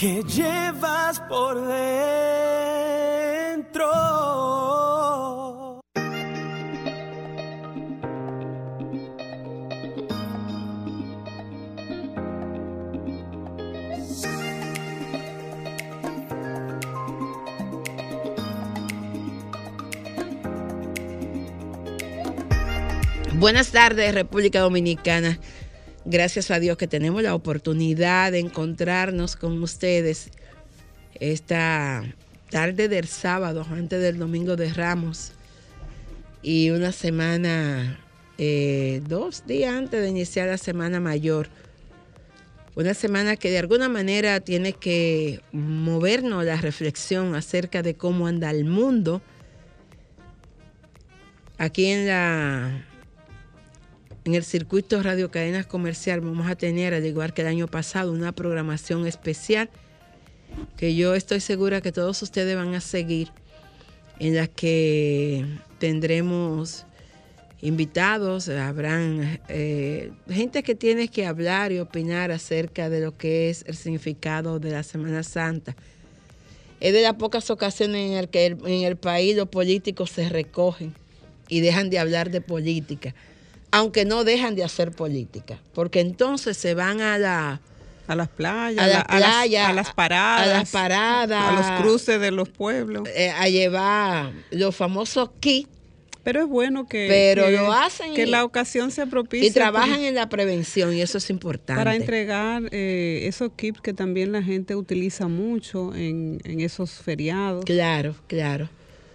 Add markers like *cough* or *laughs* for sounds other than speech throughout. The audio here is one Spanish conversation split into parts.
que llevas por dentro. Buenas tardes, República Dominicana. Gracias a Dios que tenemos la oportunidad de encontrarnos con ustedes esta tarde del sábado, antes del domingo de Ramos, y una semana, eh, dos días antes de iniciar la Semana Mayor. Una semana que de alguna manera tiene que movernos la reflexión acerca de cómo anda el mundo. Aquí en la en el circuito Radio Cadenas Comercial vamos a tener, al igual que el año pasado, una programación especial que yo estoy segura que todos ustedes van a seguir, en la que tendremos invitados, habrán eh, gente que tiene que hablar y opinar acerca de lo que es el significado de la Semana Santa. Es de las pocas ocasiones en el que en el país los políticos se recogen y dejan de hablar de política aunque no dejan de hacer política, porque entonces se van a la a las playas, a la a las- playa, a las paradas, a las paradas, a los cruces de los pueblos. eh, a llevar los famosos kits, Pero es bueno que, Pero que- lo hacen que y- la ocasión se propicie y trabajan en la prevención y eso es importante. para entregar eh, esos kits que también la gente utiliza mucho en, en esos feriados. Claro, claro.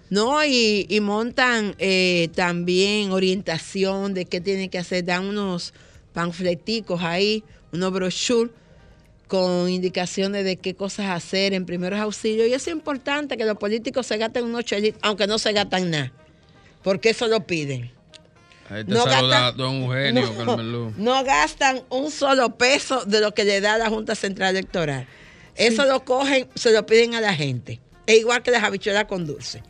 No, y, y montan eh, también orientación de qué tienen que hacer, dan unos panfleticos ahí, unos brochures con indicaciones de qué cosas hacer en primeros auxilios. Y es importante que los políticos se gasten unos chelitos, aunque no se gastan nada, porque eso lo piden. Ahí te No saluda gastan- don Eugenio *laughs* no, Carmelo. no gastan un solo peso de lo que le da la Junta Central Electoral. Eso lo cogen, se lo piden a la gente. Es igual que las habichuelas con dulce.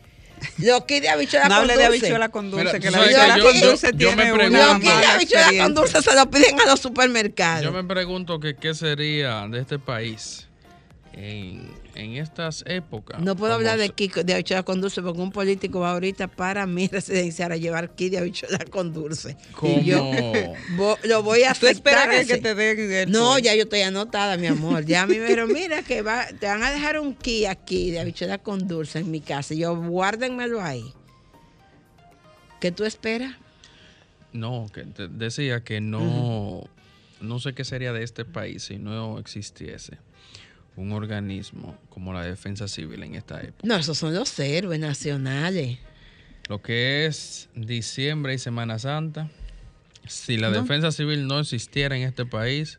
De habichuela No con hable dulce. de habichuela con dulce, Mira, que la habichuela con yo- dulce yo me pregunto- una de habichuela con dulce se lo piden a los supermercados. Yo me pregunto que qué sería de este país en, en estas épocas. No puedo hablar de kit de habichuela con dulce porque un político va ahorita para mi *laughs* residencial a llevar kit de habichuela con dulce. Como- Y yo *laughs* lo voy a Tú esperas que, te den el- No, ya yo estoy anotada, mi amor. Ya a mí me dijeron, mira, que va, te van a dejar un kit aquí de habichuela con dulce en mi casa. Y yo, guárdenmelo ahí. ¿Qué tú esperas? No, que te decía que no, no sé qué sería de este país si no existiese un organismo como la Defensa Civil en esta época. No, esos son los héroes nacionales. Lo que es diciembre y Semana Santa, si la No. Defensa Civil no existiera en este país,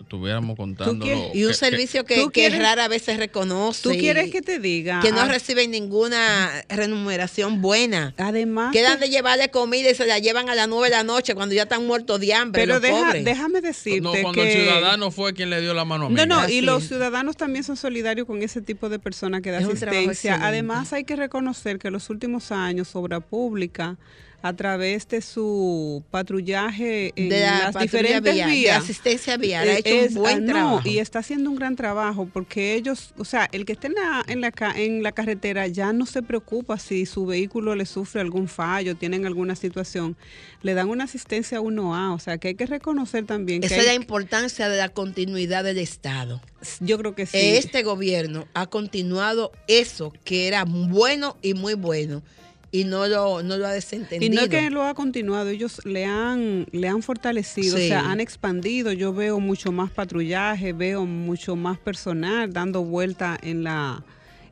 estuviéramos contando. Y un servicio que, ¿Tú que quieres- rara vez se reconoce. ¿Tú quieres que te diga? que no Ah, reciben ninguna remuneración buena. Además, Quedan de llevarle comida y se la llevan a las nueve de la noche cuando ya están muertos de hambre. pero los deja- pobres. déjame decirte no, cuando que... el ciudadano fue quien le dio la mano a No, no, Así y los ciudadanos también son solidarios con ese tipo de personas que da Es asistencia. Además, hay que reconocer que en los últimos años, Obra Pública, a través de su patrullaje en de la las diferentes vial, de vías, asistencia vial, ha eh, hecho es- un buen ah, no, trabajo. y está haciendo un gran trabajo porque ellos, o sea, el que esté en la, en la, en la carretera ya no se preocupa si su vehículo le sufre algún fallo, tienen alguna situación, le dan una asistencia 1A, o sea, que hay que reconocer también Esa que es la importancia de la continuidad del Estado. yo creo que sí. Este gobierno ha continuado eso que era bueno y muy bueno y no lo, no lo ha Y desentendido. no es que lo ha continuado, ellos le han, le han fortalecido, Sí. o sea, han expandido. Yo veo mucho más patrullaje, veo mucho más personal dando vuelta en la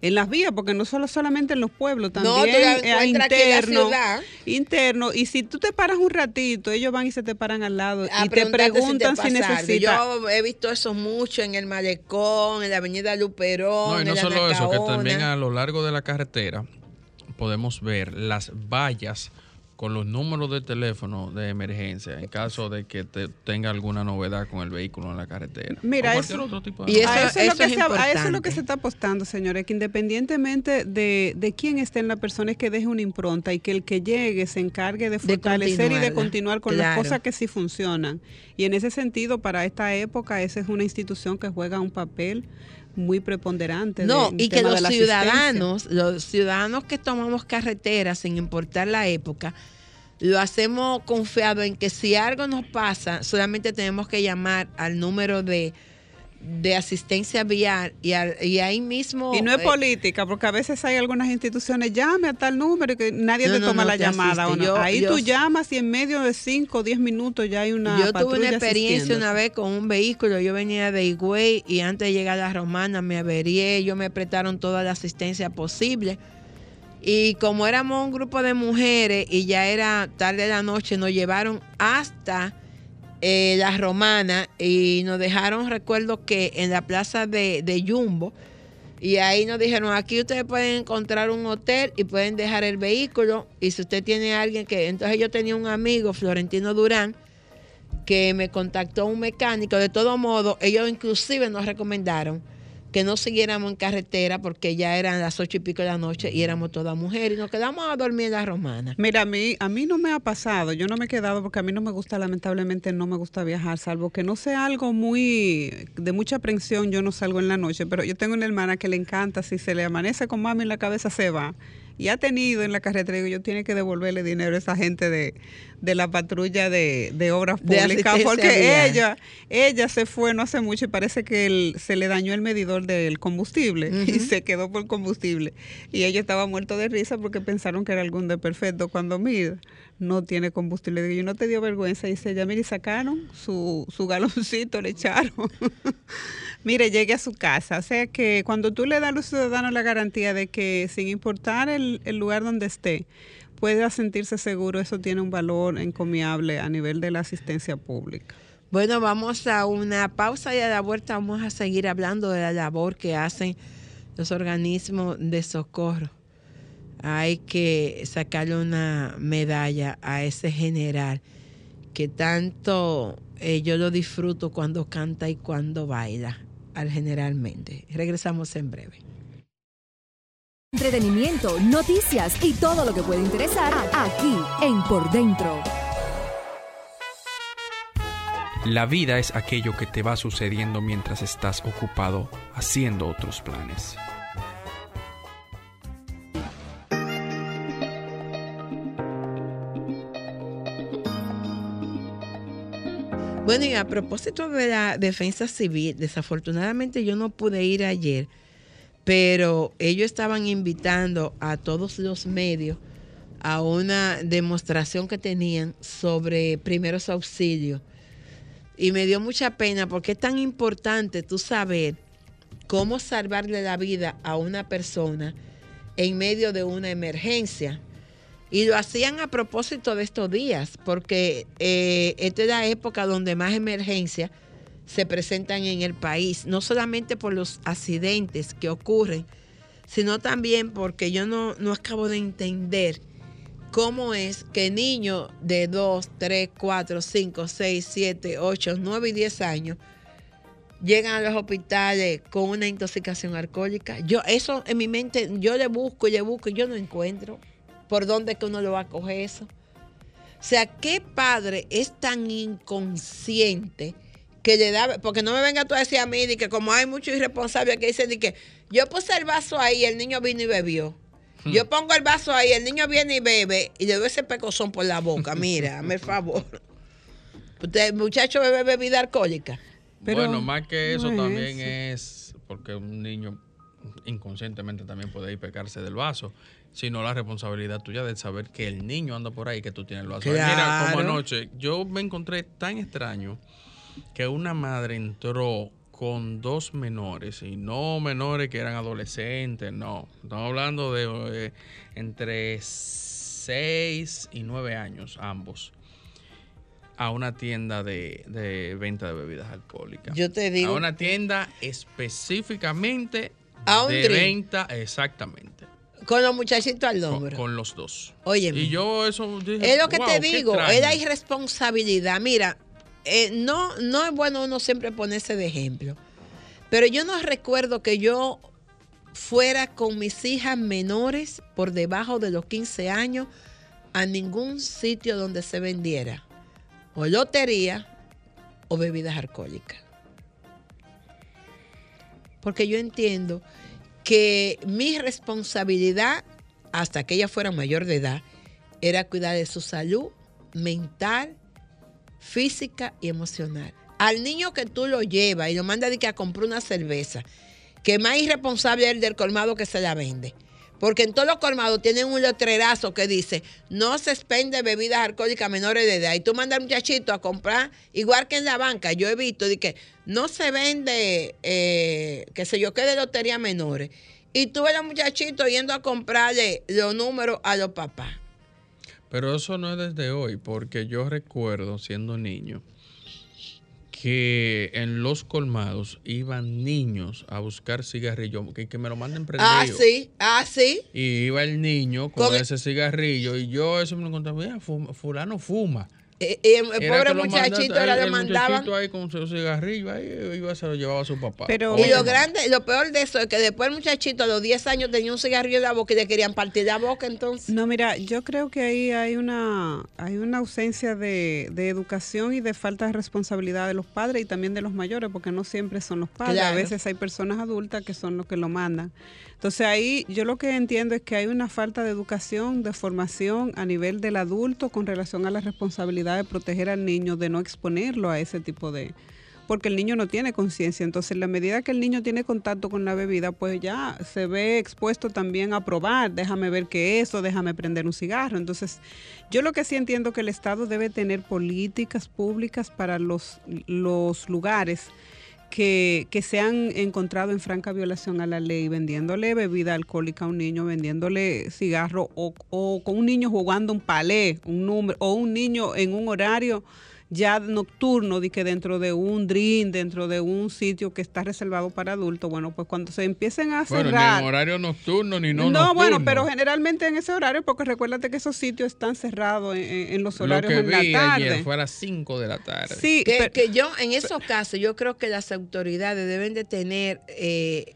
en las vías, porque no solo solamente en los pueblos, No, también eh, la interno, interno. Y si tú te paras un ratito, ellos van y se te paran al lado a y te preguntan si, te necesitas. Yo he visto eso mucho en el Malecón, en la Avenida Luperón, No, y no en la solo eso, que también a lo largo de la carretera podemos ver las vallas con los números de teléfono de emergencia en caso de que te tenga alguna novedad con el vehículo en la carretera. Mira, o cualquier eso- otro tipo de y eso- a, eso es lo que es se, a eso es lo que se está apostando, señores, que independientemente de, de quién esté en la persona es que deje una impronta y que el que llegue se encargue de fortalecer y de continuar con las cosas que sí funcionan. Y en ese sentido, para esta época, esa es una institución que juega un papel muy preponderante. No, de- y que los ciudadanos, los ciudadanos que tomamos carreteras sin importar la época, lo hacemos confiado en que si algo nos pasa, solamente tenemos que llamar al número de, de asistencia vial y, y ahí mismo... Y no es eh, política, porque a veces hay algunas instituciones, llame a tal número y que nadie No, te toma no la te llamada. ¿o no? Yo- Ahí yo- tú llamas y en medio de 5 o 10 minutos ya hay una Yo tuve una experiencia una vez con un vehículo, yo venía de Higüey y antes de llegar a la Romana me averié, ellos me prestaron toda la asistencia posible. Y como éramos un grupo de mujeres y ya era tarde de la noche, nos llevaron hasta eh, la Romana y nos dejaron, recuerdo que en la plaza de, de Jumbo, y ahí nos dijeron, aquí ustedes pueden encontrar un hotel y pueden dejar el vehículo. Y si usted tiene alguien que... Entonces yo tenía un amigo, Florentino Durán, que me contactó un mecánico. De todo modo, ellos inclusive nos recomendaron que no siguiéramos en carretera porque ya eran las ocho y pico de la noche y éramos todas mujeres y nos quedamos a dormir en la romana. Mira, a mí, a mí no me ha pasado, yo no me he quedado porque a mí no me gusta, lamentablemente no me gusta viajar, salvo que no sea algo muy de mucha aprensión, yo no salgo en la noche, pero yo tengo una hermana que le encanta, si se le amanece con mami en la cabeza se va. Y ha tenido en la carretera, digo, yo tiene que devolverle dinero a esa gente de, de la patrulla de, de obras públicas, porque vial. ella, ella se fue no hace mucho y parece que el- se le dañó el medidor del combustible *laughs* y se quedó por combustible. Y ella estaba muerto de risa porque pensaron que era algún desperfecto. Cuando mira, no tiene combustible. Digo, yo no te dio vergüenza. Dice ella, mire, y sacaron su, su galoncito, le echaron. *laughs* mire, llegue a su casa. O sea que cuando tú le das a los ciudadanos la garantía de que sin importar el, el lugar donde esté, pueda sentirse seguro, eso tiene un valor encomiable a nivel de la asistencia pública. Bueno, vamos a una pausa y a la vuelta vamos a seguir hablando de la labor que hacen los organismos de socorro. Hay que sacarle una medalla a ese general que tanto eh, yo lo disfruto cuando canta y cuando baila, al generalmente. Regresamos en breve. Entretenimiento, noticias y todo lo que puede interesar aquí en Por Dentro. La vida es aquello que te va sucediendo mientras estás ocupado haciendo otros planes. Bueno, y a propósito de la defensa civil, desafortunadamente yo no pude ir ayer, pero ellos estaban invitando a todos los medios a una demostración que tenían sobre primeros auxilios. Y me dio mucha pena porque es tan importante tú saber cómo salvarle la vida a una persona en medio de una emergencia. Y lo hacían a propósito de estos días, porque eh, esta es la época donde más emergencias se presentan en el país, no solamente por los accidentes que ocurren, sino también porque yo no, no acabo de entender cómo es que niños de 2, 3, 4, 5, 6, 7, 8, 9 y 10 años llegan a los hospitales con una intoxicación alcohólica. Yo eso en mi mente, yo le busco y le busco y yo no encuentro por dónde es que uno lo va a coger eso. O sea, ¿qué padre es tan inconsciente que le da, porque no me venga tú a decir a mí de que como hay muchos irresponsables que dicen de que yo puse el vaso ahí, el niño vino y bebió. Yo pongo el vaso ahí, el niño viene y bebe y le doy ese pecozón por la boca. *laughs* Mira, hazme el favor. Usted, muchacho, bebe bebida alcohólica. Pero bueno, más que eso no es también es porque un niño inconscientemente también puede ir pecarse del vaso, sino la responsabilidad tuya de saber que el niño anda por ahí que tú tienes el vaso. Mira, como anoche, yo me encontré tan extraño que una madre entró con dos menores, y no menores que eran adolescentes, no. Estamos hablando de eh, entre 6 y 9 años, ambos, a una tienda de, de venta de bebidas alcohólicas. Yo te digo. A una tienda específicamente A un de drink. venta, exactamente. Con los muchachitos al hombro. con los dos. Óyeme. Y yo eso dije, Es lo que "Wow, te digo, extraño". es la irresponsabilidad. Mira, eh, no, no es bueno uno siempre ponerse de ejemplo. Pero yo no recuerdo que yo fuera con mis hijas menores por debajo de los 15 años a ningún sitio donde se vendiera o lotería o bebidas alcohólicas. Porque yo entiendo que mi responsabilidad, hasta que ella fuera mayor de edad, era cuidar de su salud mental, física y emocional. Al niño que tú lo llevas y lo mandas a comprar una cerveza, que más irresponsable es el del colmado que se la vende. Porque en todos los colmados tienen un letrerazo que dice, no se expende bebidas alcohólicas menores de edad. Y tú mandas al muchachito a comprar, igual que en la banca, yo he visto de que no se vende, eh, que sé yo, qué de lotería menores. Y tú ves a los muchachitos yendo a comprarle los números a los papás. Pero eso no es desde hoy, porque yo recuerdo siendo niño que en los colmados iban niños a buscar cigarrillos, que, que me lo manden prendido. Ah, sí, ah, sí. Y iba el niño con, Con- ese cigarrillo y yo eso me lo encontraba, "Mira, fulano fuma. Eh, eh, el pobre muchachito manda- era el- le el ahí con su cigarrillo, ahí iba, se lo llevaba a su papá. Pero- Y lo grande, lo peor de eso es que después el muchachito a los 10 años tenía un cigarrillo en la boca y le querían partir la boca entonces. No, mira, yo creo que ahí hay una, hay una ausencia de, de educación y de falta de responsabilidad de los padres y también de los mayores, porque no siempre son los padres. A veces hay personas adultas que son los que lo mandan. Entonces ahí yo lo que entiendo es que hay una falta de educación, de formación a nivel del adulto con relación a la responsabilidad de proteger al niño, de no exponerlo a ese tipo de... Porque el niño no tiene conciencia, entonces en la medida que el niño tiene contacto con la bebida, pues ya se ve expuesto también a probar, déjame ver qué es eso, déjame prender un cigarro. Entonces, yo lo que sí entiendo que el Estado debe tener políticas públicas para los, los lugares que, que se han encontrado en franca violación a la ley, vendiéndole bebida alcohólica a un niño, vendiéndole cigarro o, o con un niño jugando un palé, un número, o un niño en un horario ya nocturno, de que dentro de un drink, dentro de un sitio que está reservado para adultos, bueno, pues cuando se empiecen a bueno, cerrar... ni en horario nocturno ni no, No, nocturno. bueno, pero generalmente en ese horario, porque recuérdate que esos sitios están cerrados en, en- los Lo horarios que en la vi tarde. ayer fue a las 5 de la tarde. Sí, Que, pero- que yo, en esos casos, yo creo que las autoridades deben de tener eh,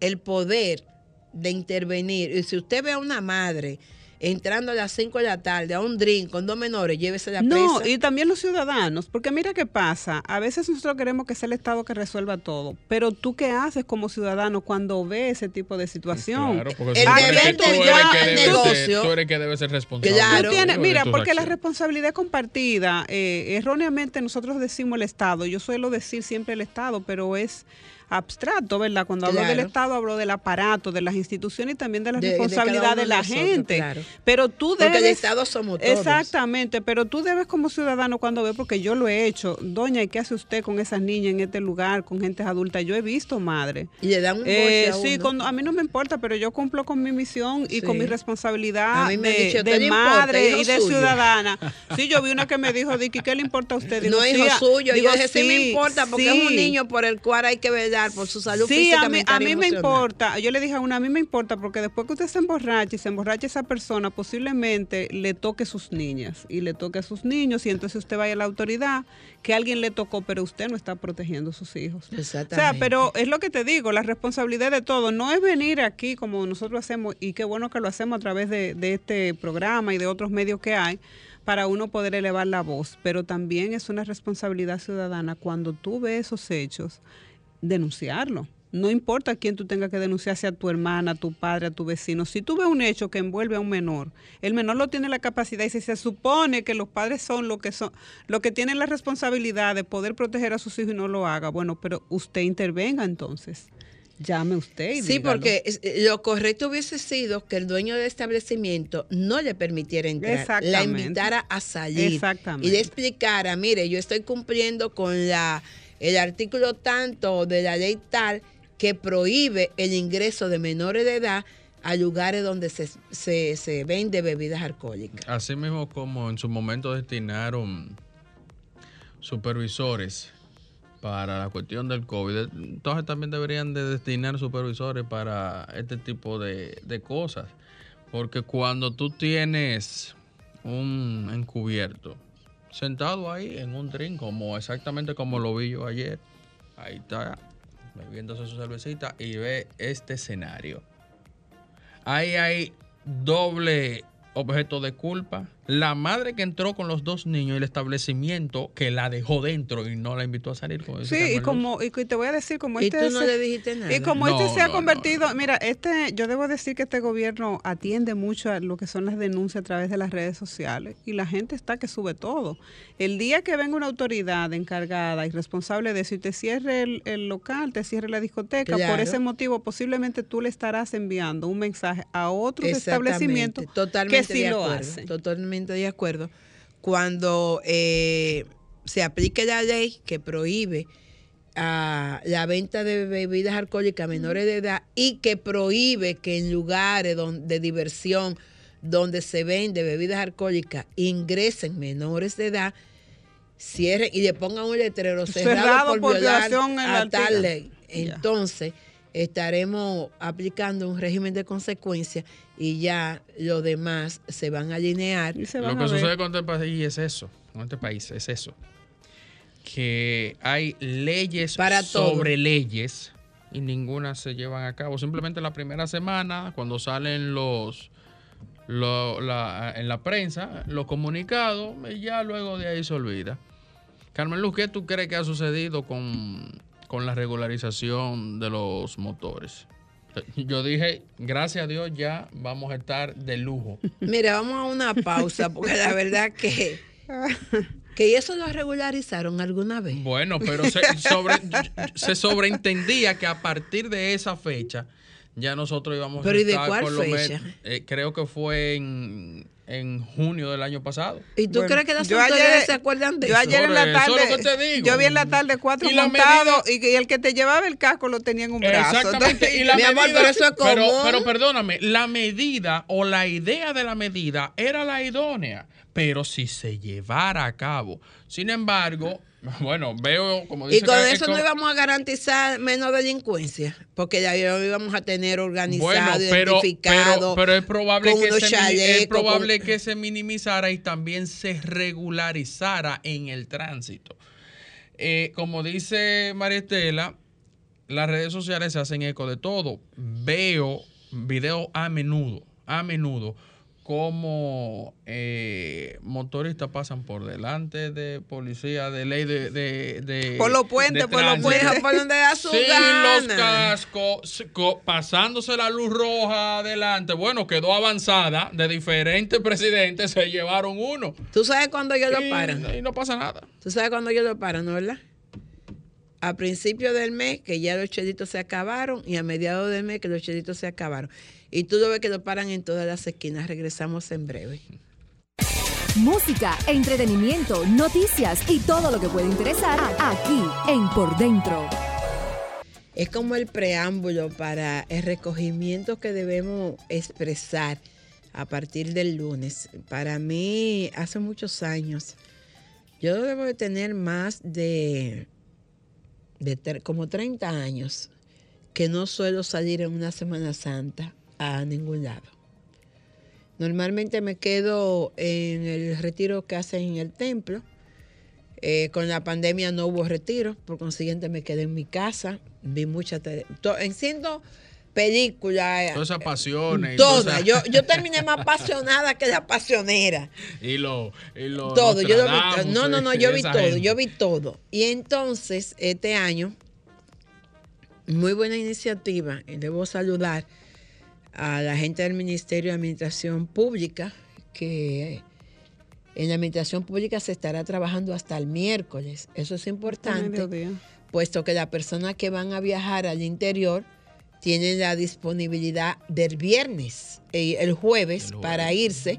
el poder de intervenir. Y si usted ve a una madre entrando a las 5 de la tarde a un drink con dos menores, llévese la No, presa. y también los ciudadanos, porque mira qué pasa, a veces nosotros queremos que sea el Estado que resuelva todo, pero tú qué haces como ciudadano cuando ves ese tipo de situación. Claro, porque El tú deber tú eres ser- negocio. tú eres que debe ser responsable. Claro. Tú tienes- de mira, porque la responsabilidad compartida, eh, erróneamente nosotros decimos el Estado, yo suelo decir siempre el Estado, pero es abstracto, ¿verdad? Cuando hablo Claro. del Estado hablo del aparato, de las instituciones y también de la De- responsabilidad de, la nosotros, gente. claro. Pero tú Porque debes... el Estado somos todos. Exactamente, pero tú debes como ciudadano cuando ve, porque yo lo he hecho, doña, ¿y qué hace usted con esas niñas en este lugar, con gente adulta? Yo he visto, madre. Y le dan un Eh, sí, uno. a mí no me importa, pero yo cumplo con mi misión y Sí. con mi responsabilidad me de, dicho, de ¿qué le importa, madre y de suyo? ciudadana. *laughs* Sí, yo vi una que me dijo, Dicky, ¿qué le importa a usted? Digo, no sí, hijo suyo. digo, yo dije, sí, me sí, importa porque es un niño por el cual hay que velar por su salud Sí, física, a mí, mental a mí me importa. Yo le dije a una, a mí me importa porque después que usted se emborrache y se emborrache esa persona, posiblemente le toque sus niñas y le toque a sus niños y entonces usted vaya a la autoridad que alguien le tocó, pero usted no está protegiendo a sus hijos. O Exactamente. sea, pero es lo que te digo, la responsabilidad de todo. No es venir aquí como nosotros hacemos, y qué bueno que lo hacemos a través de, de este programa y de otros medios que hay, para uno poder elevar la voz. Pero también es una responsabilidad ciudadana cuando tú ves esos hechos, denunciarlo. No importa quién tú tengas que denunciar, sea a tu hermana, a tu padre, a tu vecino. Si tú ves un hecho que envuelve a un menor, el menor no tiene la capacidad y si se supone que los padres son lo que son, lo que tienen la responsabilidad de poder proteger a sus hijos y no lo haga, bueno, pero usted intervenga entonces. Llame usted y Sí, dígalo. porque eh, lo correcto hubiese sido que el dueño del establecimiento no le permitiera entrar, la invitara a salir Exactamente. y le explicara, mire, yo estoy cumpliendo con la el artículo tanto de la ley tal que prohíbe el ingreso de menores de edad a lugares donde se, se, se vende bebidas alcohólicas. Así mismo como en su momento destinaron supervisores para la cuestión del COVID, entonces también deberían de destinar supervisores para este tipo de, de cosas. Porque cuando tú tienes un encubierto sentado ahí en un drink, como exactamente como lo vi yo ayer, ahí está, bebiéndose su cervecita y ve este escenario. Ahí hay doble objeto de culpa. La madre que entró con los dos niños y el establecimiento que la dejó dentro y no la invitó a salir con Sí, y como y te voy a decir como Y este tú no se- le dijiste nada. y como No, este se ha no, convertido, mira, este yo debo decir que este gobierno atiende mucho a lo que son las denuncias a través de las redes sociales y la gente está que sube todo. El día que venga una autoridad encargada y responsable de eso y te cierre el, el local, te cierre la discoteca, por ese motivo posiblemente tú le estarás enviando un mensaje a otros establecimientos que sí de lo hacen. Totalmente de acuerdo. Cuando eh, se aplique la ley que prohíbe a la venta de bebidas alcohólicas a menores de edad y que prohíbe que en lugares don- de diversión donde se vende bebidas alcohólicas ingresen menores de edad, cierren y le pongan un letrero cerrado, Cerrado por, por violar violación en la a tal ley. Ya. Estaremos aplicando un régimen de consecuencias y ya los demás se van a alinear. Y se Lo que a ver. sucede con este país es eso, con este país es eso. Que hay leyes Para todo. sobre leyes y ninguna se llevan a cabo. Simplemente la primera semana, cuando salen los, lo- la- en la prensa, los comunicados, y ya luego de ahí se olvida. Carmen Luz, ¿qué tú crees que ha sucedido con, con la regularización de los motores? Yo dije, gracias a Dios ya vamos a estar de lujo. Mira, vamos a una pausa porque la verdad que que eso lo regularizaron alguna vez. Bueno, pero se, sobre, se sobreentendía que a partir de esa fecha ya nosotros íbamos ¿Pero a y de estar cuál por lo men- fecha? eh, creo que fue en, en junio del año pasado. ¿Y tú Bueno, crees que las yo autoridades ayer- se acuerdan de Yo eso? ayer en la eso es lo tarde, que te digo. yo vi en la tarde cuatro Y montados medida- y, el que te llevaba el casco lo tenía en un brazo. Exactamente. Y la amor, medida- pero eso es pero, común. pero perdóname, la medida o la idea de la medida era la idónea, pero si se llevara a cabo. Sin embargo, *laughs* bueno, veo como Y dice con que- eso no íbamos a garantizar menos delincuencia, porque ya lo íbamos a tener organizado, Bueno, pero, identificado. pero, pero es probable, con que se, es probable con- que se minimizara y también se regularizara en el tránsito. Eh, como dice María Estela, las redes sociales se hacen eco de todo. Veo videos a menudo, a menudo, como eh, motoristas pasan por delante de policía de ley de... de- de- Por los puentes, por los puentes. por donde da su sin gana. los cascos, co- pasándose la luz roja adelante. Bueno, quedó avanzada de diferentes presidentes, se llevaron uno. Tú sabes cuándo ellos lo paran. Y, no pasa nada. Tú sabes cuándo ellos lo paran, ¿no verdad? A principio del mes, que ya los chelitos se acabaron, y a mediados del mes, que los chelitos se acabaron. Y tú lo ves que lo paran en todas las esquinas. Regresamos en breve. Música, entretenimiento, noticias y todo lo que puede interesar aquí en Por Dentro. Es como el preámbulo para el recogimiento que debemos expresar a partir del lunes. Para mí, hace muchos años, yo debo de tener más de, como 30 años que no suelo salir en una Semana Santa a ningún lado. Normalmente me quedo en el retiro que hacen en el templo. Eh, con la pandemia no hubo retiro, por consiguiente me quedé en mi casa, vi muchas, enciendo películas. Todas esas pasiones. Todas. todas Yo, yo terminé más apasionada que la pasionera. Y lo, y lo- Todo. Yo lo vi, no, no, no, y yo vi todo. gente. Yo vi todo. Y entonces, este año, muy buena iniciativa. Y debo saludar a la gente del Ministerio de Administración Pública, que en la Administración Pública se estará trabajando hasta el miércoles. Eso es importante puesto que las personas que van a viajar al interior tienen la disponibilidad del viernes, eh, el jueves, El jueves. para irse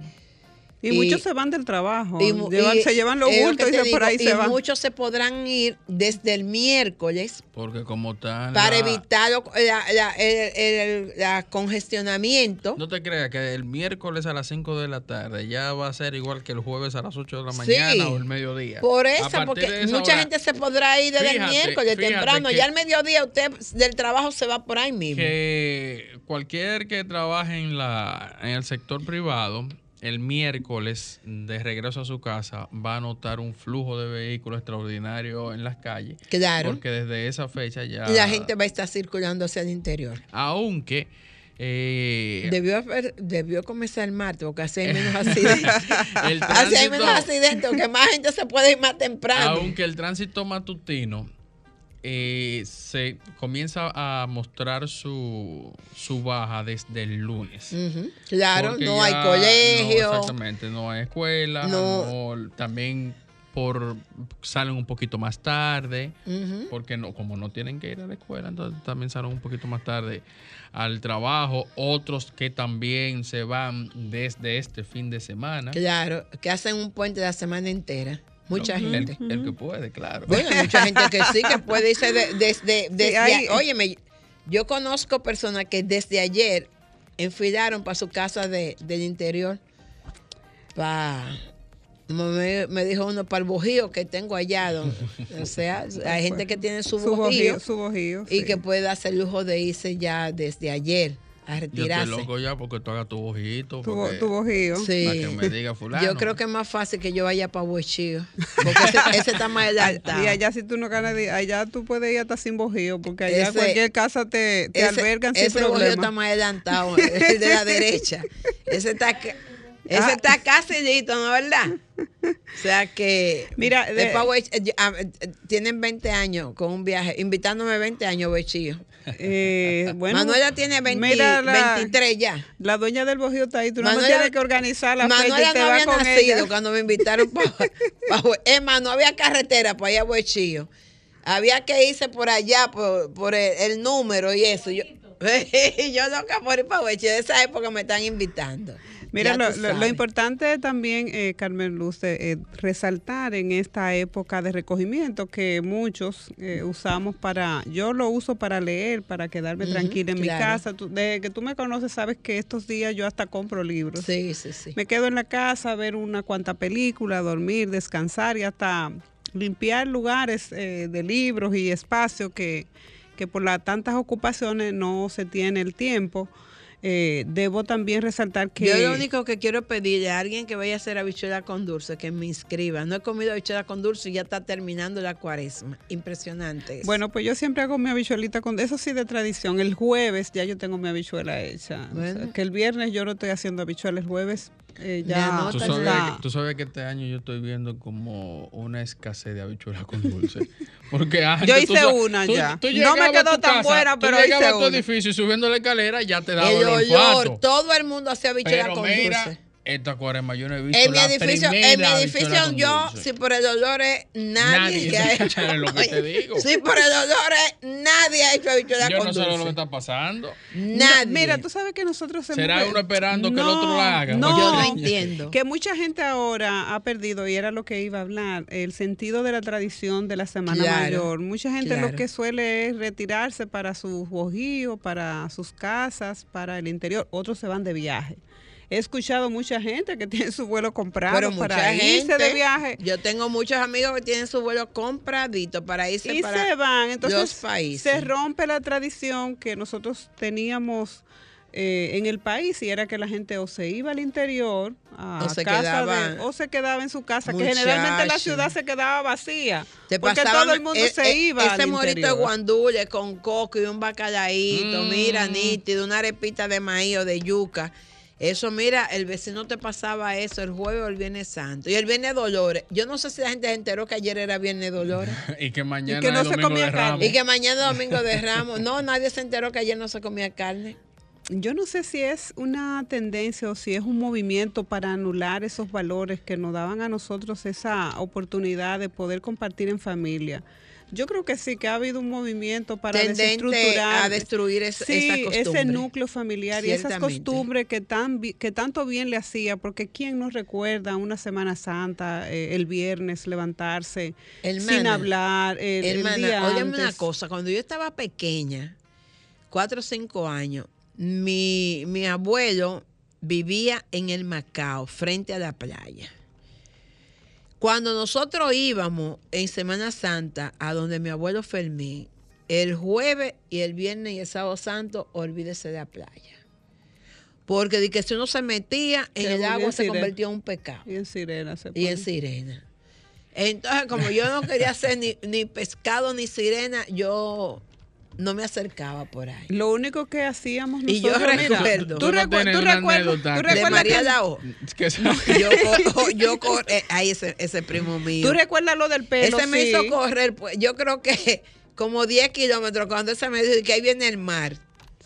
Y, muchos se van del trabajo. y mu- Llevan- y- se llevan los lo bultos y se por ahí digo, se y van. muchos se podrán ir desde el miércoles Porque como tal. para evitar lo- la- la- el, el- la congestionamiento. No te creas que el miércoles a las 5 de la tarde ya va a ser igual que el jueves a las 8 de la Sí. mañana o el mediodía. Por eso, porque mucha hora, gente se podrá ir desde el miércoles temprano. que- Ya al mediodía usted del trabajo se va por ahí mismo. que cualquier que trabaje en la en el sector privado el miércoles de regreso a su casa va a notar un flujo de vehículos extraordinario en las calles Claro. porque desde esa fecha ya la gente va a estar circulando hacia el interior. aunque eh, Debió, haber- debió comenzar el martes porque así hay menos *laughs* accidentes. el así hay menos accidentes, porque más gente se puede ir más temprano. Aunque el tránsito matutino eh, se comienza a mostrar su, su baja desde el lunes. Claro, no hay colegio. no, exactamente, no hay escuela. No. no, también por salen un poquito más tarde. Porque no, como no tienen que ir a la escuela, entonces también salen un poquito más tarde al trabajo. Otros que también se van desde este fin de semana. Claro, que hacen un puente la semana entera. Mucha gente. El, que puede, claro. Bueno, hay mucha gente que sí, que puede irse de- *laughs* desde... desde hay- óyeme, yo conozco personas que desde ayer enfilaron para su casa de, del interior. Pa, me, me dijo uno, para el bojío que tengo allá. don- *laughs* o sea, hay gente que tiene su, Su bojío, bojío, su bojío, y sí. que puede hacer lujo de irse ya desde ayer a Yo estoy retirarse. loco ya porque tú hagas tu ojito. Tu, tu bojío. Sí. Para que me diga fulano. Yo creo que es más fácil que yo vaya para Bochío. *laughs* Porque ese, ese está más adelantado. Y allá si tú no ganas, de- allá tú puedes ir hasta sin bojío, porque allá Ese- cualquier casa te, te ese, albergan sin ese bojío está problema. más adelantado, *laughs* el de la derecha. Ese está, ese Ah. está casi listo, ¿no es verdad? O sea que. Mira, de de- pa' Boch- eh, tienen 20 años con un viaje, invitándome 20 años, Bochío. Eh, *laughs* bueno, Manuela tiene 20 mira la- 23 ya. La dueña del bojío está ahí, tú no Manuela- tienes que organizar la fecha Manuela y te no había con nacido ella. cuando me invitaron *laughs* para. más, no había carretera para allá a Bochillo. Había que irse por allá, por, por el, el número y eso. Yo, *laughs* yo loca por ir para Bochillo. De esa época me están invitando. Mira, lo, importante también, eh, Carmen Luz, eh, eh, resaltar en esta época de recogimiento que muchos eh, usamos para, yo lo uso para leer, para quedarme tranquila en mi casa. Tú- desde que tú me conoces, sabes que estos días yo hasta compro libros. Sí, sí, sí. Me quedo en la casa a ver una cuanta película, dormir, descansar y hasta limpiar lugares eh, de libros y espacios que, que por las tantas ocupaciones no se tiene el tiempo. Eh, debo también resaltar que... Yo lo único que quiero pedirle a alguien que vaya a hacer habichuela con dulce, que me inscriba. No he comido habichuela con dulce y ya está terminando la cuaresma. Impresionante. eso. Bueno, pues yo siempre hago mi habichuelita con eso sí de tradición. El jueves ya yo tengo mi habichuela hecha. O sea, Bueno. que el viernes yo no estoy haciendo habichuela, el jueves eh, ya Tú sabes, está. que, tú sabes que este año yo estoy viendo como una escasez de habichuelas con dulce. *laughs* Porque antes Yo tú hice una tú- ya. tú No me quedó tan casa, buena, tú pero llegabas hice a tu una. edificio y subiendo la escalera ya te daba el olfato. todo el mundo hacía Pero con mira, dulce. Esta cuarema yo no he visto En mi la edificio, en mi edificio yo, si por el olor es nadie, Nadie, *laughs* ha es hecho. lo que te *laughs* digo. Si por el olor es nadie ha hecho habichuela Yo con no sé lo que está pasando. Nadie. No, mira, tú sabes que nosotros hemos- ¿Será uno esperando que el otro la haga? No, Yo no entiendo. Que mucha gente ahora ha perdido, y era lo que iba a hablar, el sentido de la tradición de la Semana Claro, Mayor. Mucha gente claro. lo que suele es retirarse para sus bojíos, para sus casas, para el interior. Otros se van de viaje. He escuchado mucha gente que *laughs* tiene su vuelo comprado Pero mucha para irse gente, de viaje. Yo tengo muchos amigos que tienen su vuelo compradito para irse y para se van. Entonces los países. se rompe la tradición que nosotros teníamos eh, en el país y era que la gente o se iba al interior a O se casa quedaba- de- o se quedaba en su casa, Muchacho. que generalmente la ciudad se quedaba vacía. Porque pasaban todo el mundo e- se e- iba Ese al morito de guandule con coco y un bacalaíto, Mm. mira, nítido, una arepita de maíz o de yuca. Eso, mira, el vecino te pasaba eso el jueves o el viernes santo. Y el viernes Dolores. Yo no sé si la gente se enteró que ayer era viernes Dolores. *laughs* y que mañana Y que no es se domingo comía de carne. Ramos. y que mañana es domingo de Ramos. No, nadie se enteró que ayer no se comía carne. Yo no sé si es una tendencia o si es un movimiento para anular esos valores que nos daban a nosotros esa oportunidad de poder compartir en familia. Yo creo que sí, que ha habido un movimiento para Tendente desestructurar a destruir es- sí, esa ese núcleo familiar y esas costumbres que, tan, que tanto bien le hacía, porque ¿quién nos recuerda una Semana Santa, eh, el viernes, levantarse sin hablar, el, el Hermana, día óyeme una cosa, cuando yo estaba pequeña, cuatro o cinco años, mi, mi abuelo vivía en el Macao, frente a la playa. Cuando nosotros íbamos en Semana Santa a donde mi abuelo Fermín, el jueves y el viernes y el sábado santo, olvídese de la playa. Porque de que si uno se metía en Se el agua se sirena. convertía en un pecado Y en sirena se y en sirena. Entonces, como yo no quería hacer ni, ni pescado ni sirena, yo no me acercaba por ahí. Lo único que hacíamos Y yo nosotros, mira, recuerdo. tú, recuerdas, tú que- De recuerdas María que- Dao. *laughs* Que *laughs* *laughs* Yo, co- yo eh, ahí ese, ese primo mío. tú recuerdas lo del pelo, ese me hizo correr, pues, yo creo que como 10 kilómetros cuando ese me dijo que ahí viene el mar.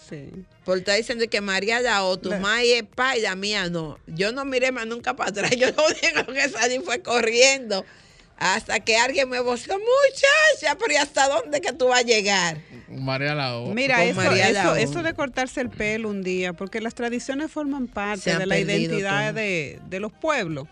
Sí. Por estar diciendo que María Dao, tu madre es pa y la mía no. Yo no miré más nunca para atrás. Yo lo único que salí fue corriendo. Hasta que alguien me voció, muchacha, pero ¿y hasta dónde que tú vas a llegar? María Lao. Mira, eso, María eso, de cortarse el pelo un día, porque las tradiciones forman parte de la perdido identidad de los pueblos.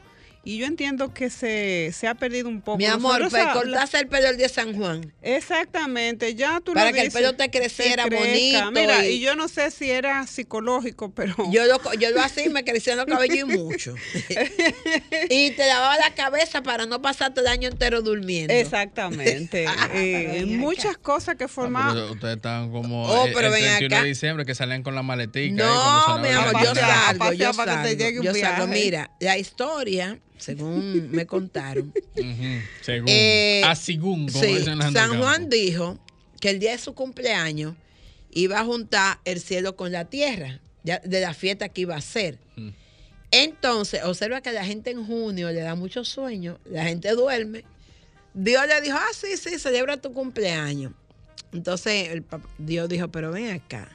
Y yo entiendo que se, se ha perdido un poco. Mi amor, Nosotros para a- cortarse el pelo el día de San Juan. Exactamente, ya tú Para lo que el pelo te creciera bonito Mira, y- y... yo no sé si era psicológico, pero Yo lo, yo lo hacía y me crecían los cabellos y mucho. *laughs* y te lavaba la cabeza para no pasarte el año entero durmiendo. exactamente. *laughs* Ah, Eh, ven muchas acá. cosas que Ah, formaban. ustedes estaban como Oh, el, pero el ven 31 acá. de diciembre que salían con la maletica. No, mi amor, yo salgo, yo pasear para que te salgo. llegue un Yo salgo. Mira, la historia, según me contaron, Según. Eh, a según, como sí, San Juan dijo que el día de su cumpleaños iba a juntar el cielo con la tierra, ya- de la fiesta que iba a hacer. Entonces, observa que la gente en junio le da mucho sueño, la gente duerme. Dios le dijo, ah, sí, sí, celebra tu cumpleaños. Entonces, el Dios dijo, pero ven acá.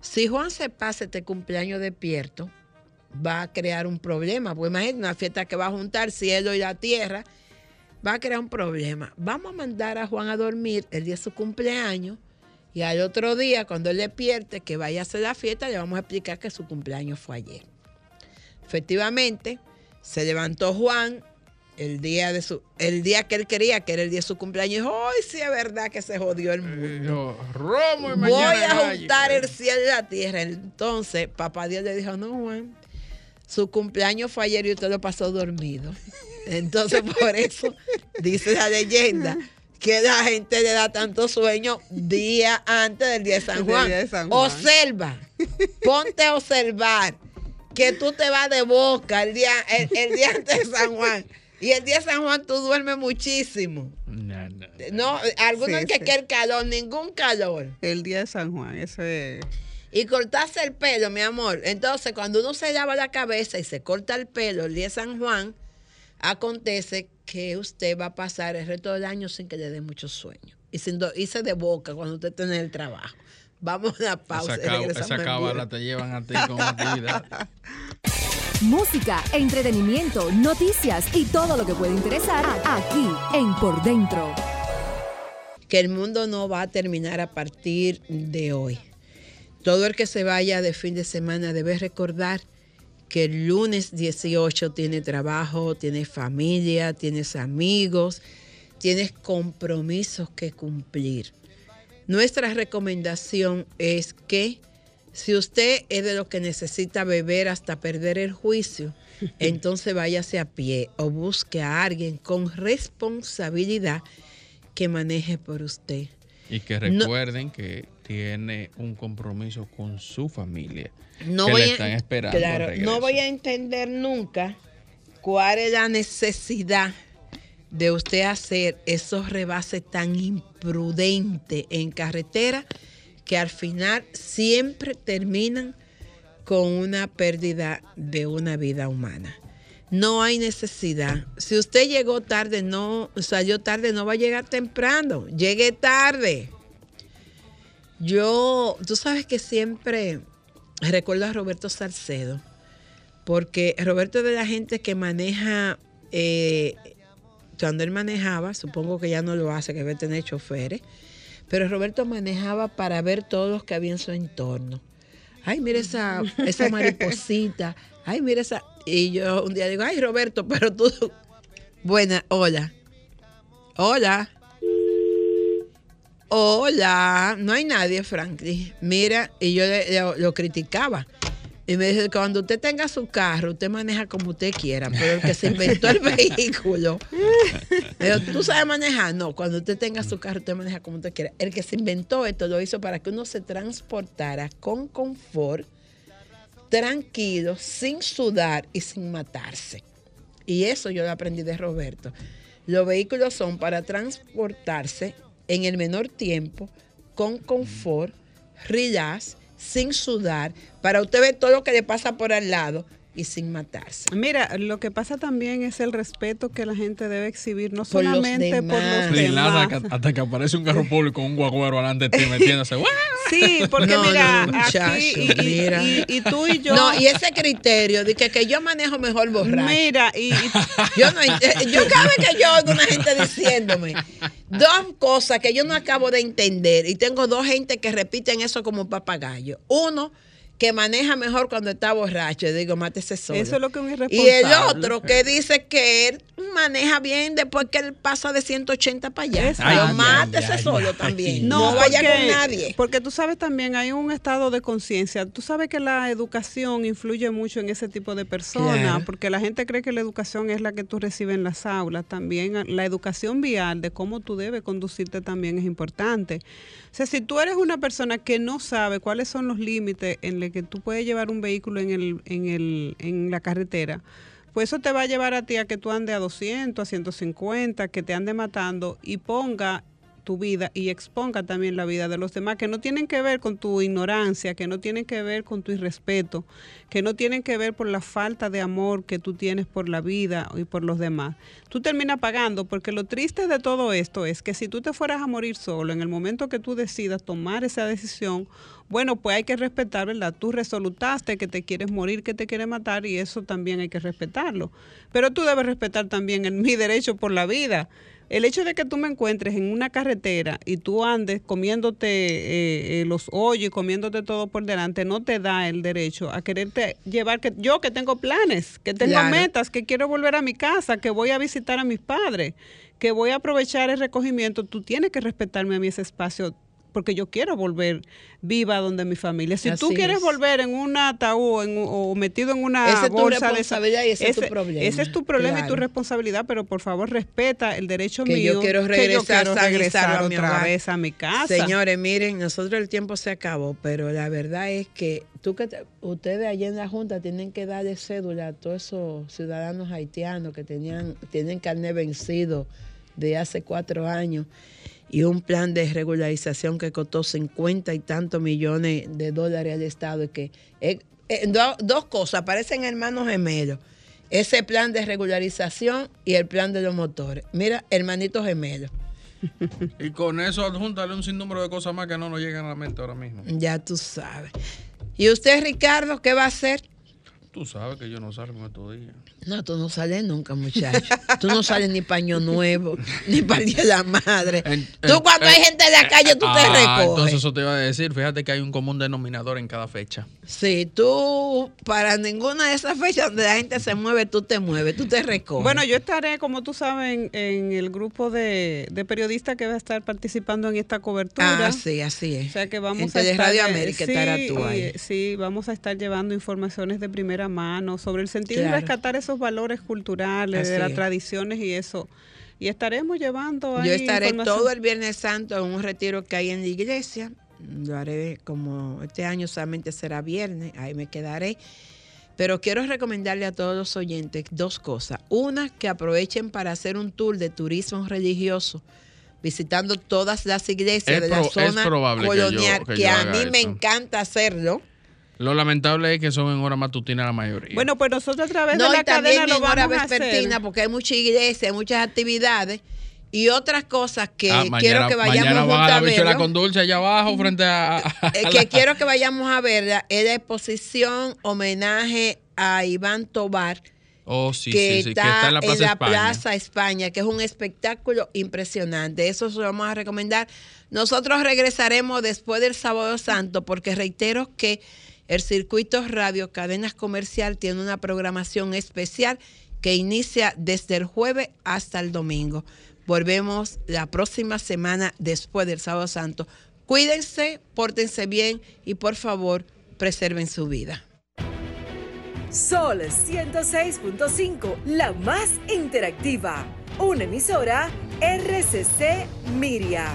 Si Juan se pasa este cumpleaños despierto, va a crear un problema. Pues imagínate una fiesta que va a juntar cielo y la tierra, va a crear un problema. Vamos a mandar a Juan a dormir el día de su cumpleaños y al otro día, cuando él despierte, que vaya a hacer la fiesta, le vamos a explicar que su cumpleaños fue ayer. Efectivamente, se levantó Juan el día de su, el día que él quería, que era el día de su cumpleaños, y dijo, hoy sí es verdad que se jodió el mundo. Romo y Voy a gallo". juntar el cielo y la tierra. Entonces, papá Dios le dijo, no, Juan, su cumpleaños fue ayer y usted lo pasó dormido. Entonces, por eso, dice la leyenda, que la gente le da tanto sueño día antes del día de San Juan. día de San Juan. Observa, ponte a observar que tú te vas de boca el día, el, el día antes de San Juan. Y el día de San Juan tú duermes muchísimo. No, no. No, algunos Sí, que sí. quieren calor, ningún calor. El día de San Juan, eso es. Y cortarse el pelo, mi amor. Entonces, cuando uno se lava la cabeza y se corta el pelo el día de San Juan, acontece que usted va a pasar el resto del año sin que le dé mucho sueño. Y sin do- irse de boca cuando usted esté en el trabajo. Vamos a una Esa, pausa. y esa cábala te llevan a ti con actividad. *laughs* Música, entretenimiento, noticias y todo lo que puede interesar aquí en Por Dentro. que el mundo no va a terminar a partir de hoy. Todo el que se vaya de fin de semana debe recordar que el lunes 18 tiene trabajo, tienes familia, tienes amigos, tienes compromisos que cumplir. Nuestra recomendación es que si usted es de los que necesita beber hasta perder el juicio, *laughs* entonces váyase a pie o busque a alguien con responsabilidad que maneje por usted. Y que No- recuerden que tiene un compromiso con su familia. No que voy le a- están esperando. claro, al regreso. no voy a entender nunca cuál es la necesidad de usted hacer esos rebases tan imprudentes en carretera que al final siempre terminan con una pérdida de una vida humana. No hay necesidad. Si usted llegó tarde, no salió tarde, no va a llegar temprano. Llegue tarde. Yo, tú sabes que siempre recuerdo a Roberto Salcedo, porque Roberto es de la gente que maneja eh, cuando él manejaba, supongo que ya no lo hace, que debe tener choferes, pero Roberto manejaba para ver todos los que había en su entorno. Ay, mira esa, esa *laughs* mariposita. Ay, mira esa. Y yo un día digo, ay, Roberto, pero tú. *laughs* Buena, hola. Hola. Hola. No hay nadie, Franklin. Mira, y yo le- lo criticaba. Y me dice, cuando usted tenga su carro, usted maneja como usted quiera, pero el que se inventó el *laughs* vehículo, tú sabes manejar, no, cuando usted tenga su carro, usted maneja como usted quiera. El que se inventó esto lo hizo para que uno se transportara con confort, tranquilo, sin sudar y sin matarse. Y eso yo lo aprendí de Roberto. Los vehículos son para transportarse en el menor tiempo, con confort, relax, sin sudar, para usted ver todo lo que le pasa por al lado y sin matarse. Mira, lo que pasa también es el respeto que la gente debe exhibir, no Por los solamente por los Rilanda, demás. hasta, hasta que aparece un carro público con un guagüero delante de ti *laughs* metiéndose. Sí, porque No, mira, no, muchacho, aquí y, mira. y- y tú y yo. No, y ese criterio de que, que yo manejo mejor borracho. Mira, y, y- *laughs* Yo no eh, yo cada vez que yo oigo una gente diciéndome dos cosas que yo no acabo de entender y tengo dos gente que repiten eso como papagayo. Uno que maneja mejor cuando está borracho, y digo, mátese solo. eso es lo que un y irresponsable. el otro que dice que él maneja bien después que él pasa de 180 para allá. Ay, mátese ay, solo ay, también. No, No, vaya porque- con nadie. Porque tú sabes también, hay un estado de conciencia. Tú sabes que la educación influye mucho en ese tipo de personas, Claro. porque la gente cree que la educación es la que tú recibes en las aulas. También la educación vial de cómo tú debes conducirte también es importante. Sea, si tú eres una persona que no sabe cuáles son los límites en los que tú puedes llevar un vehículo en, el, en, el, en la carretera, pues eso te va a llevar a ti a que tú andes a 200, a 150, que te ande matando y ponga tu vida y exponga también la vida de los demás, que no tienen que ver con tu ignorancia, que no tienen que ver con tu irrespeto, que no tienen que ver por la falta de amor que tú tienes por la vida y por los demás. Tú terminas pagando, porque lo triste de todo esto es que si tú te fueras a morir solo, en el momento que tú decidas tomar esa decisión, bueno, pues hay que respetar, ¿verdad? Tú resolutaste que te quieres morir, que te quieres matar y eso también hay que respetarlo. Pero tú debes respetar también *laughs* mi derecho por la vida. El hecho de que tú me encuentres en una carretera y tú andes comiéndote eh, eh, los hoyos y comiéndote todo por delante no te da el derecho a quererte llevar que yo que tengo planes, que tengo Claro. metas, que quiero volver a mi casa, que voy a visitar a mis padres, que voy a aprovechar el recogimiento, tú tienes que respetarme a mí ese espacio porque yo quiero volver viva donde mi familia. Si tú quieres es. volver en un ataúd en o metido en una Esa es tu bolsa de y ese es tu problema. Ese es tu problema y tu responsabilidad, pero por favor respeta el derecho Que mío yo quiero que regresar yo quiero regresar a mi otra hogar. vez a mi casa. Señores, miren, nosotros el tiempo se acabó, pero la verdad es que tú que te- ustedes allá en la Junta tienen que darle cédula a todos esos ciudadanos haitianos que tenían, tienen carnet vencido de hace cuatro años y un plan de regularización que costó 50 y tantos millones de dólares al Estado. Y que eh, eh, do- dos cosas, parecen hermanos gemelos. Ese plan de regularización y el plan de los motores. Mira, hermanitos gemelos. *laughs* Y con eso adjúntale un sinnúmero de cosas más que no nos llegan a la mente ahora mismo. Ya tú sabes. ¿Y usted, Ricardo, qué va a hacer? Tú sabes que yo no salgo en estos días. No, tú no sales nunca, muchacho. Tú no sales ni paño nuevo, *laughs* ni para el Día de la madre. En- tú en- cuando en- hay gente en la calle, tú te Ah, recoges. Entonces eso te iba a decir. Fíjate que hay un común denominador en cada fecha. Sí, tú para ninguna de esas fechas donde la gente se mueve, tú te mueves, tú te recoges. Bueno, yo estaré, como tú sabes, en, en el grupo de, de periodistas que va a estar participando en esta cobertura. Ah, sí, así es. O sea que vamos a estar, Radio eh, América sí, estará tú ahí. eh, Sí, vamos a estar llevando informaciones de primera mano sobre el sentido Claro. de rescatar esos valores culturales, de las es. tradiciones y eso. Y estaremos llevando ahí Yo estaré todo el Viernes Santo en un retiro que hay en la iglesia. Lo haré como este año solamente será viernes, ahí me quedaré. Pero quiero recomendarle a todos los oyentes dos cosas. Una, que aprovechen para hacer un tour de turismo religioso, visitando todas las iglesias Es de la zona probable que yo- colonial, que que, yo a mí me encanta hacerlo. Lo lamentable es que son en hora matutina la mayoría. Bueno, pues nosotros a través No, de la cadena lo en hora vamos a hacer. vespertina, porque hay mucha iglesia, hay muchas actividades y otras cosas que Ah, quiero que vayamos mañana van a la a bichuela verlo. con dulce allá abajo frente a... a- Eh, a que la- quiero que vayamos a verla es la exposición homenaje a Iván Tobar Oh, sí, que, sí, sí, está que está en la Plaza España. Plaza España, que es un espectáculo impresionante. Eso se lo vamos a recomendar. Nosotros regresaremos después del Sábado Santo, porque reitero que el circuito Radio Cadenas Comercial tiene una programación especial que inicia desde el jueves hasta el domingo. Volvemos la próxima semana después del Sábado Santo. Cuídense, pórtense bien y por favor preserven su vida. Sol 106.5, la más interactiva. Una emisora RCC Miria.